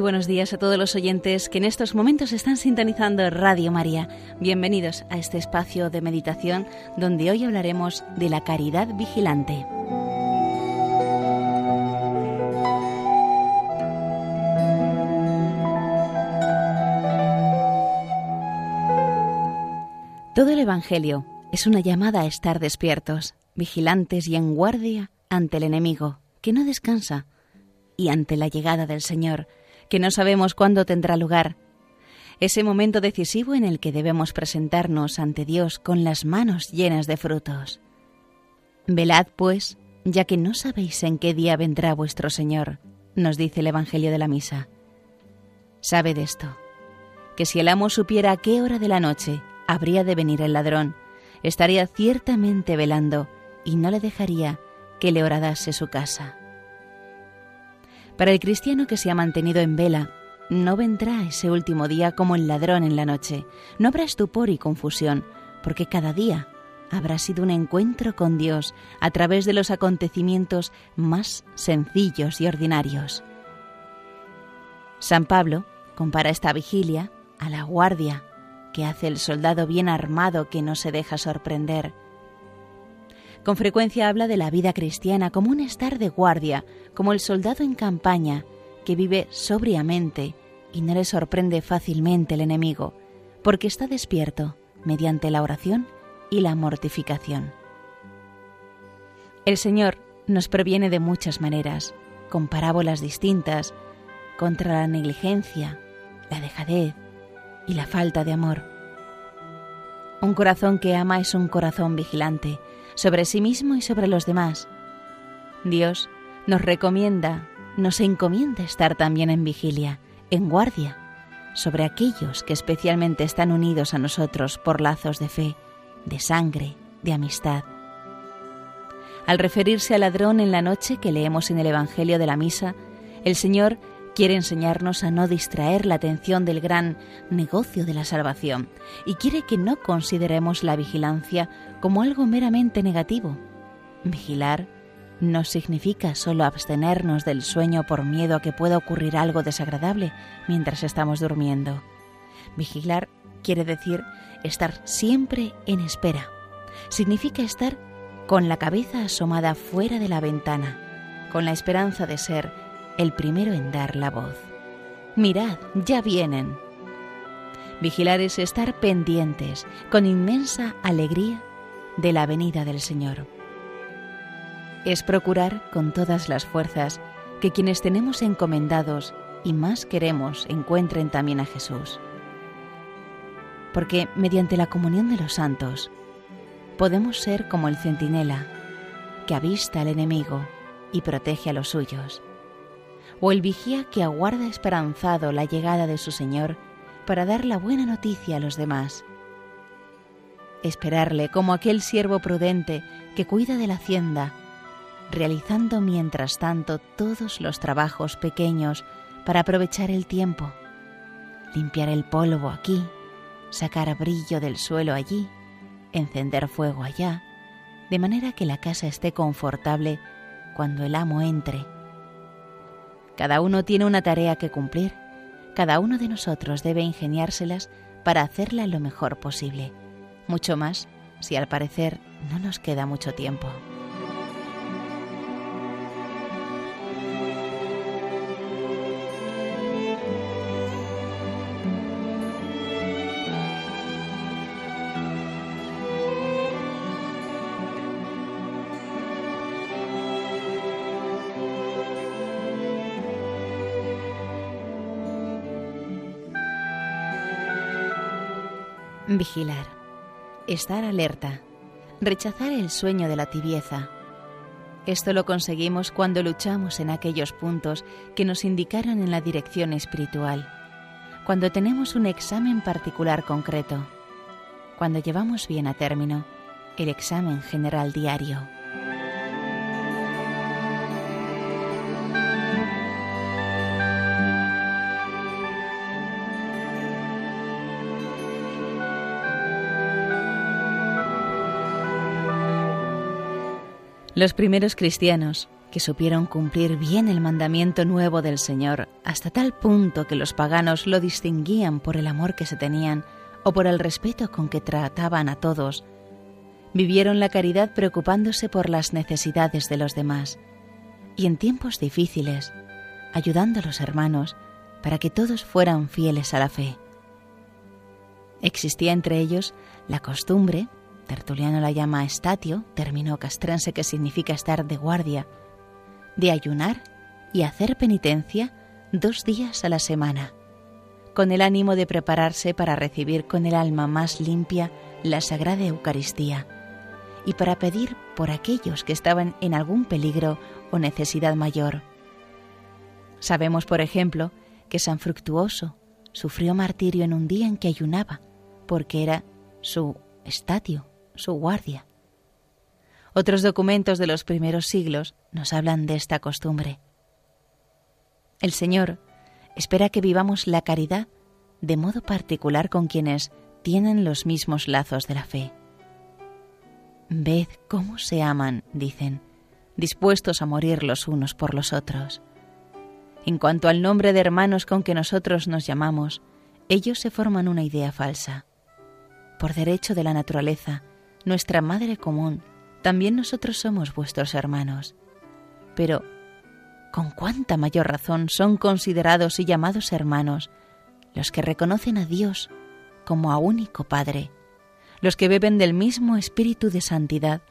buenos días a todos los oyentes que en estos momentos están sintonizando Radio María. Bienvenidos a este espacio de meditación donde hoy hablaremos de la caridad vigilante. Todo el Evangelio es una llamada a estar despiertos, vigilantes y en guardia ante el enemigo, que no descansa, y ante la llegada del Señor, que no sabemos cuándo tendrá lugar, ese momento decisivo en el que debemos presentarnos ante Dios con las manos llenas de frutos. Velad, pues, ya que no sabéis en qué día vendrá vuestro Señor, nos dice el Evangelio de la Misa. Sabed esto, que si el amo supiera a qué hora de la noche habría de venir el ladrón, estaría ciertamente velando y no le dejaría que le horadase su casa. Para el cristiano que se ha mantenido en vela, no vendrá ese último día como el ladrón en la noche. No habrá estupor y confusión, porque cada día habrá sido un encuentro con Dios a través de los acontecimientos más sencillos y ordinarios. San Pablo compara esta vigilia a la guardia que hace el soldado bien armado que no se deja sorprender. Con frecuencia habla de la vida cristiana como un estar de guardia, como el soldado en campaña, que vive sobriamente y no le sorprende fácilmente el enemigo, porque está despierto mediante la oración y la mortificación. El Señor nos previene de muchas maneras, con parábolas distintas, contra la negligencia, la dejadez, y la falta de amor. Un corazón que ama es un corazón vigilante sobre sí mismo y sobre los demás. Dios nos recomienda, nos encomienda estar también en vigilia, en guardia, sobre aquellos que especialmente están unidos a nosotros por lazos de fe, de sangre, de amistad. Al referirse al ladrón en la noche que leemos en el Evangelio de la Misa, el Señor Quiere enseñarnos a no distraer la atención del gran negocio de la salvación y quiere que no consideremos la vigilancia como algo meramente negativo. Vigilar no significa solo abstenernos del sueño por miedo a que pueda ocurrir algo desagradable mientras estamos durmiendo. Vigilar quiere decir estar siempre en espera. Significa estar con la cabeza asomada fuera de la ventana, con la esperanza de ser el primero en dar la voz. Mirad, ya vienen. Vigilar es estar pendientes, con inmensa alegría, de la venida del Señor. Es procurar con todas las fuerzas que quienes tenemos encomendados y más queremos encuentren también a Jesús. Porque mediante la comunión de los santos podemos ser como el centinela que avista al enemigo y protege a los suyos o el vigía que aguarda esperanzado la llegada de su Señor para dar la buena noticia a los demás. Esperarle como aquel siervo prudente que cuida de la hacienda, realizando mientras tanto todos los trabajos pequeños para aprovechar el tiempo, limpiar el polvo aquí, sacar brillo del suelo allí, encender fuego allá, de manera que la casa esté confortable cuando el amo entre cada uno tiene una tarea que cumplir. Cada uno de nosotros debe ingeniárselas para hacerla lo mejor posible. Mucho más si al parecer no nos queda mucho tiempo. Vigilar, estar alerta, rechazar el sueño de la tibieza. Esto lo conseguimos cuando luchamos en aquellos puntos que nos indicaron en la dirección espiritual, cuando tenemos un examen particular concreto, cuando llevamos bien a término el examen general diario. Los primeros cristianos que supieron cumplir bien el mandamiento nuevo del Señor, hasta tal punto que los paganos lo distinguían por el amor que se tenían o por el respeto con que trataban a todos, vivieron la caridad preocupándose por las necesidades de los demás y en tiempos difíciles, ayudando a los hermanos para que todos fueran fieles a la fe. Existía entre ellos la costumbre, Tertuliano la llama estatio, término castrense que significa estar de guardia, de ayunar y hacer penitencia dos días a la semana, con el ánimo de prepararse para recibir con el alma más limpia la Sagrada Eucaristía y para pedir por aquellos que estaban en algún peligro o necesidad mayor. Sabemos, por ejemplo, que San Fructuoso sufrió martirio en un día en que ayunaba, porque era su estatio, su guardia. Otros documentos de los primeros siglos nos hablan de esta costumbre. El Señor espera que vivamos la caridad de modo particular con quienes tienen los mismos lazos de la fe. Ved cómo se aman, dicen, dispuestos a morir los unos por los otros. En cuanto al nombre de hermanos con que nosotros nos llamamos, ellos se forman una idea falsa. Por derecho de la naturaleza, nuestra madre común, también nosotros somos vuestros hermanos. Pero, ¿con cuánta mayor razón son considerados y llamados hermanos los que reconocen a Dios como a único Padre, los que beben del mismo espíritu de santidad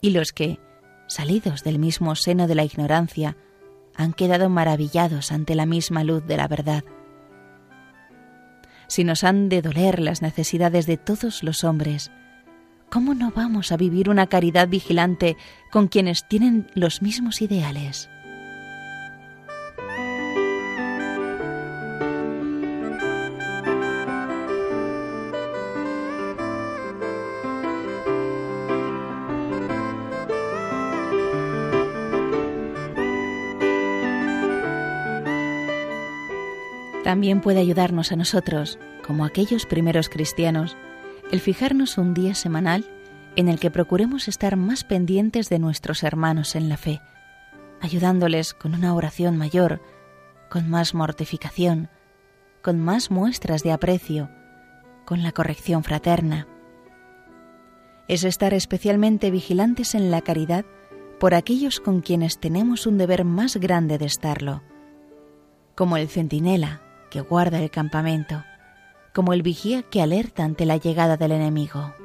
y los que, salidos del mismo seno de la ignorancia, han quedado maravillados ante la misma luz de la verdad. Si nos han de doler las necesidades de todos los hombres, ¿cómo no vamos a vivir una caridad vigilante con quienes tienen los mismos ideales? También puede ayudarnos a nosotros, como aquellos primeros cristianos, el fijarnos un día semanal en el que procuremos estar más pendientes de nuestros hermanos en la fe, ayudándoles con una oración mayor, con más mortificación, con más muestras de aprecio, con la corrección fraterna. Es estar especialmente vigilantes en la caridad por aquellos con quienes tenemos un deber más grande de estarlo, como el centinela que guarda el campamento, como el vigía que alerta ante la llegada del enemigo.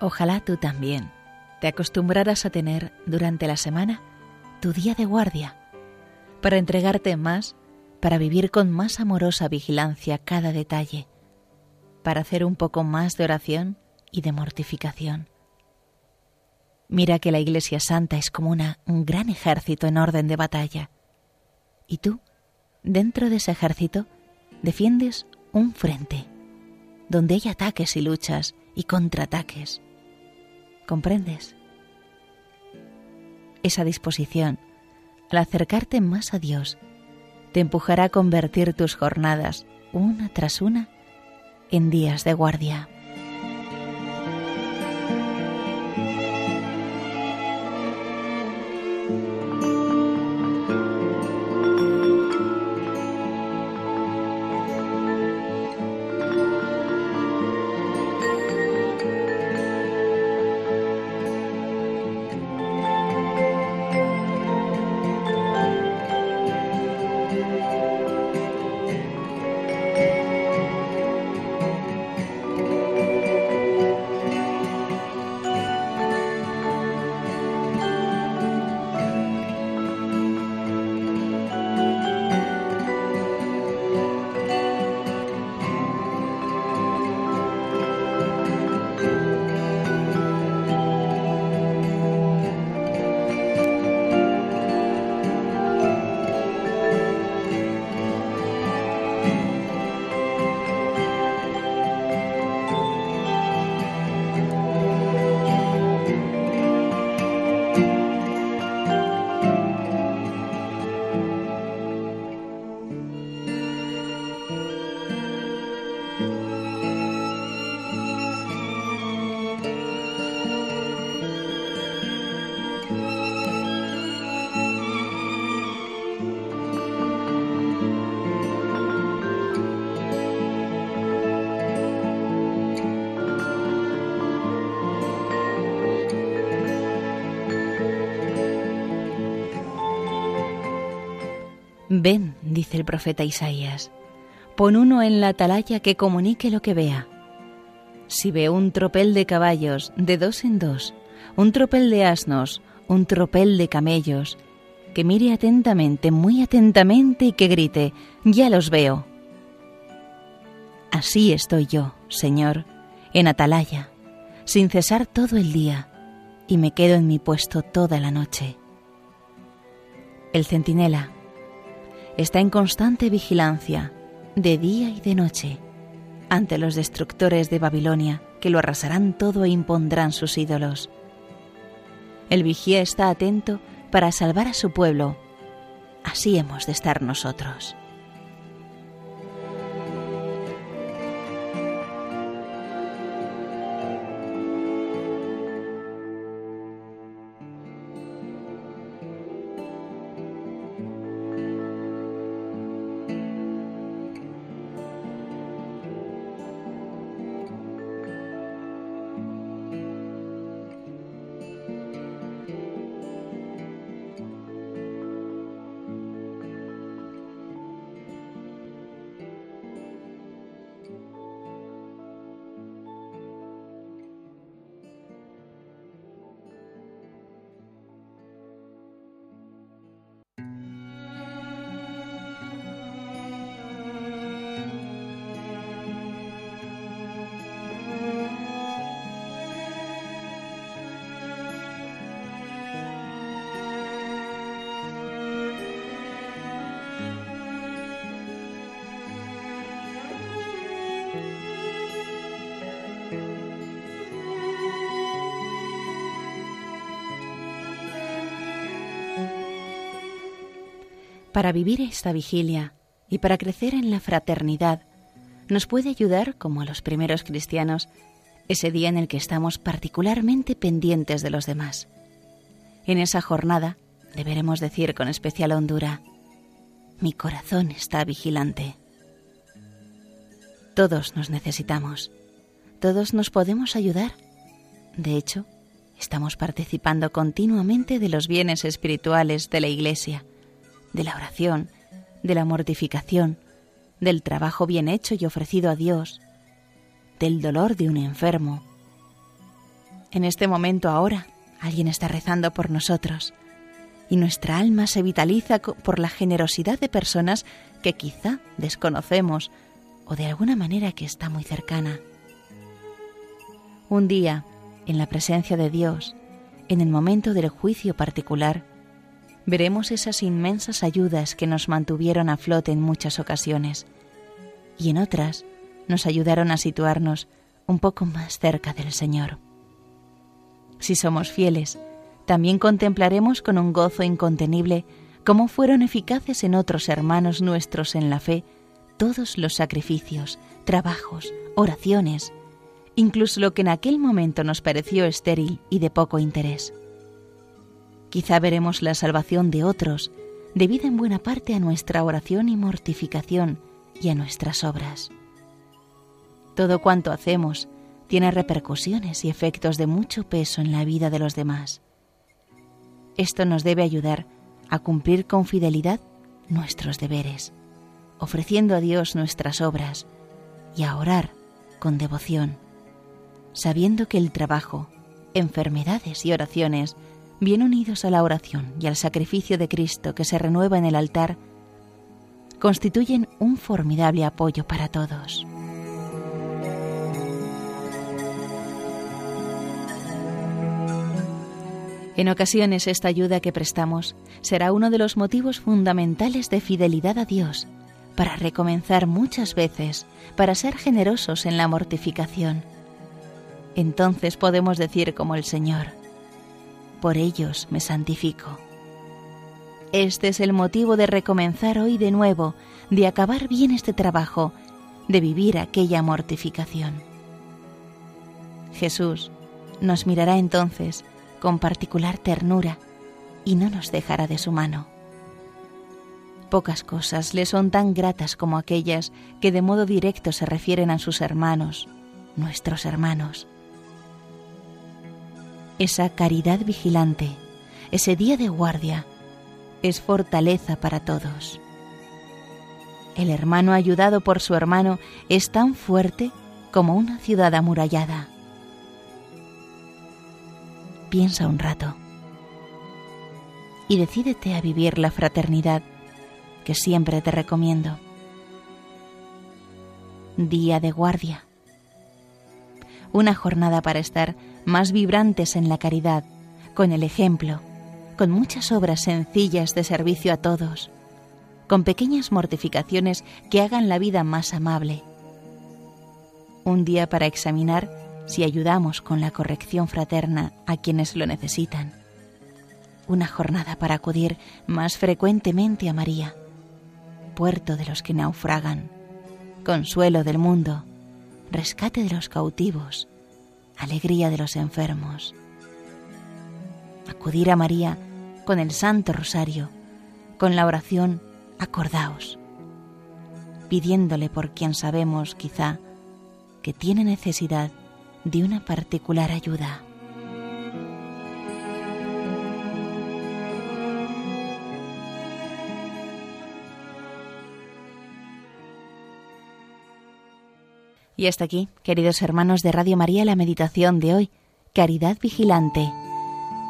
Ojalá tú también te acostumbraras a tener durante la semana tu día de guardia, para entregarte más, para vivir con más amorosa vigilancia cada detalle, para hacer un poco más de oración y de mortificación. Mira que la Iglesia Santa es como una, un gran ejército en orden de batalla. Y tú, dentro de ese ejército, defiendes un frente, donde hay ataques y luchas y contraataques ¿Comprendes? Esa disposición, al acercarte más a Dios, te empujará a convertir tus jornadas, una tras una, en días de guardia. Ven, dice el profeta Isaías, pon uno en la atalaya que comunique lo que vea. Si ve un tropel de caballos, de dos en dos, un tropel de asnos, un tropel de camellos, que mire atentamente, muy atentamente y que grite, ya los veo. Así estoy yo, Señor, en atalaya, sin cesar todo el día, y me quedo en mi puesto toda la noche. El centinela está en constante vigilancia, de día y de noche, ante los destructores de Babilonia, que lo arrasarán todo e impondrán sus ídolos. El vigía está atento para salvar a su pueblo. Así hemos de estar nosotros. Para vivir esta vigilia y para crecer en la fraternidad, nos puede ayudar, como a los primeros cristianos, ese día en el que estamos particularmente pendientes de los demás. En esa jornada deberemos decir con especial hondura, mi corazón está vigilante. Todos nos necesitamos, todos nos podemos ayudar. De hecho, estamos participando continuamente de los bienes espirituales de la Iglesia de la oración, de la mortificación, del trabajo bien hecho y ofrecido a Dios, del dolor de un enfermo. En este momento ahora alguien está rezando por nosotros y nuestra alma se vitaliza por la generosidad de personas que quizá desconocemos o de alguna manera que está muy cercana. Un día, en la presencia de Dios, en el momento del juicio particular, veremos esas inmensas ayudas que nos mantuvieron a flote en muchas ocasiones y en otras nos ayudaron a situarnos un poco más cerca del Señor. Si somos fieles, también contemplaremos con un gozo incontenible cómo fueron eficaces en otros hermanos nuestros en la fe todos los sacrificios, trabajos, oraciones, incluso lo que en aquel momento nos pareció estéril y de poco interés. Quizá veremos la salvación de otros, debida en buena parte a nuestra oración y mortificación y a nuestras obras. Todo cuanto hacemos tiene repercusiones y efectos de mucho peso en la vida de los demás. Esto nos debe ayudar a cumplir con fidelidad nuestros deberes, ofreciendo a Dios nuestras obras y a orar con devoción, sabiendo que el trabajo, enfermedades y oraciones bien unidos a la oración y al sacrificio de Cristo que se renueva en el altar, constituyen un formidable apoyo para todos. En ocasiones esta ayuda que prestamos será uno de los motivos fundamentales de fidelidad a Dios, para recomenzar muchas veces, para ser generosos en la mortificación. Entonces podemos decir como el Señor, por ellos me santifico. Este es el motivo de recomenzar hoy de nuevo, de acabar bien este trabajo, de vivir aquella mortificación. Jesús nos mirará entonces con particular ternura y no nos dejará de su mano. Pocas cosas le son tan gratas como aquellas que de modo directo se refieren a sus hermanos, nuestros hermanos esa caridad vigilante, ese día de guardia, es fortaleza para todos. El hermano ayudado por su hermano es tan fuerte como una ciudad amurallada. Piensa un rato y decídete a vivir la fraternidad que siempre te recomiendo. Día de guardia. Una jornada para estar más vibrantes en la caridad, con el ejemplo, con muchas obras sencillas de servicio a todos, con pequeñas mortificaciones que hagan la vida más amable. Un día para examinar si ayudamos con la corrección fraterna a quienes lo necesitan. Una jornada para acudir más frecuentemente a María, puerto de los que naufragan, consuelo del mundo, rescate de los cautivos, alegría de los enfermos. Acudir a María con el Santo Rosario, con la oración, acordaos, pidiéndole por quien sabemos quizá que tiene necesidad de una particular ayuda. Y hasta aquí, queridos hermanos de Radio María, la meditación de hoy, Caridad Vigilante,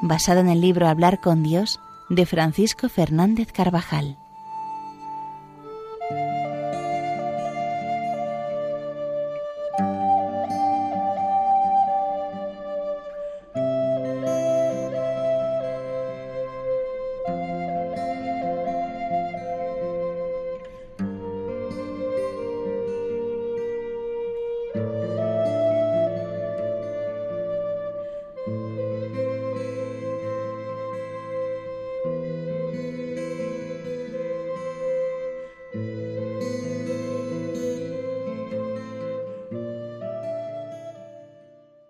basada en el libro Hablar con Dios de Francisco Fernández Carvajal.